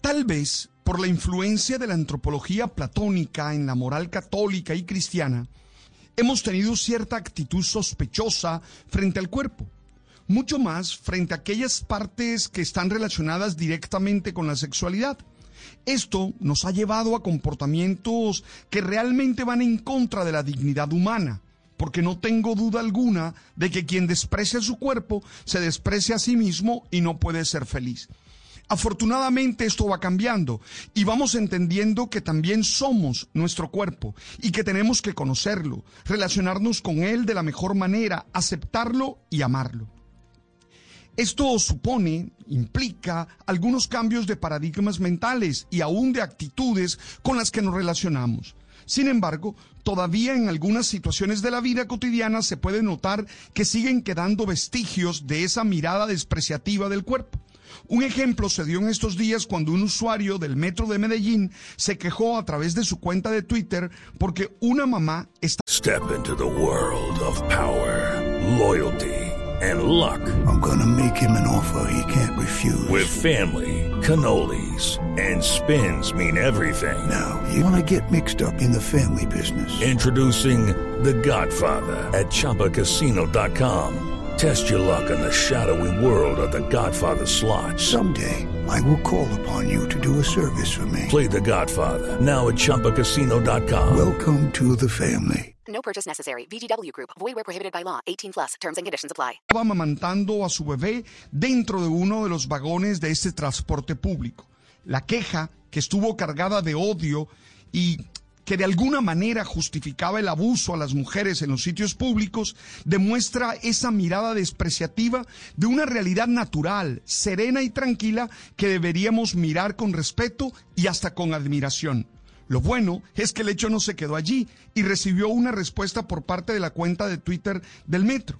Tal vez por la influencia de la antropología platónica en la moral católica y cristiana, hemos tenido cierta actitud sospechosa frente al cuerpo. Mucho más frente a aquellas partes que están relacionadas directamente con la sexualidad. Esto nos ha llevado a comportamientos que realmente van en contra de la dignidad humana, porque no tengo duda alguna de que quien desprecia su cuerpo se desprecia a sí mismo y no puede ser feliz. Afortunadamente esto va cambiando y vamos entendiendo que también somos nuestro cuerpo y que tenemos que conocerlo, relacionarnos con él de la mejor manera, aceptarlo y amarlo. Esto supone, implica algunos cambios de paradigmas mentales y aún de actitudes con las que nos relacionamos. Sin embargo, todavía en algunas situaciones de la vida cotidiana se puede notar que siguen quedando vestigios de esa mirada despreciativa del cuerpo. Un ejemplo se dio en estos días cuando un usuario del metro de Medellín se quejó a través de su cuenta de Twitter porque una mamá está... Step into the world of power, loyalty, and luck. I'm gonna make him an offer he can't refuse. With family, cannolis, and spins mean everything. Now, you wanna get mixed up in the family business. Introducing The Godfather at ChumbaCasino.com. Test your luck in the shadowy world of The Godfather slot. Someday, I will call upon you to do a service for me. Play The Godfather now at ChumbaCasino.com. Welcome to the family. No purchase necessary. VGW Group. Void where prohibited by law. 18 plus. Terms and conditions apply. estaba amamantando a su bebé dentro de uno de los vagones de este transporte público. La queja, que estuvo cargada de odio y que de alguna manera justificaba el abuso a las mujeres en los sitios públicos, demuestra esa mirada despreciativa de una realidad natural, serena y tranquila que deberíamos mirar con respeto y hasta con admiración. Lo bueno es que el hecho no se quedó allí y recibió una respuesta por parte de la cuenta de Twitter del Metro.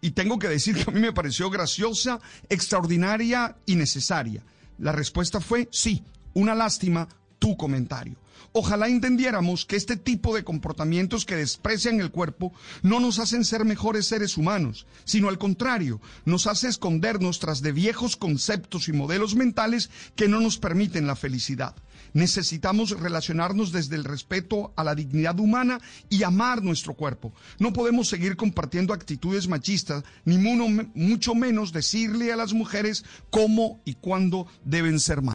Y tengo que decir que a mí me pareció graciosa, extraordinaria y necesaria. La respuesta fue sí, una lástima tu comentario. Ojalá entendiéramos que este tipo de comportamientos que desprecian el cuerpo no nos hacen ser mejores seres humanos, sino al contrario, nos hace escondernos tras de viejos conceptos y modelos mentales que no nos permiten la felicidad. Necesitamos relacionarnos desde el respeto a la dignidad humana y amar nuestro cuerpo. No podemos seguir compartiendo actitudes machistas, ni mucho menos decirle a las mujeres cómo y cuándo deben ser más.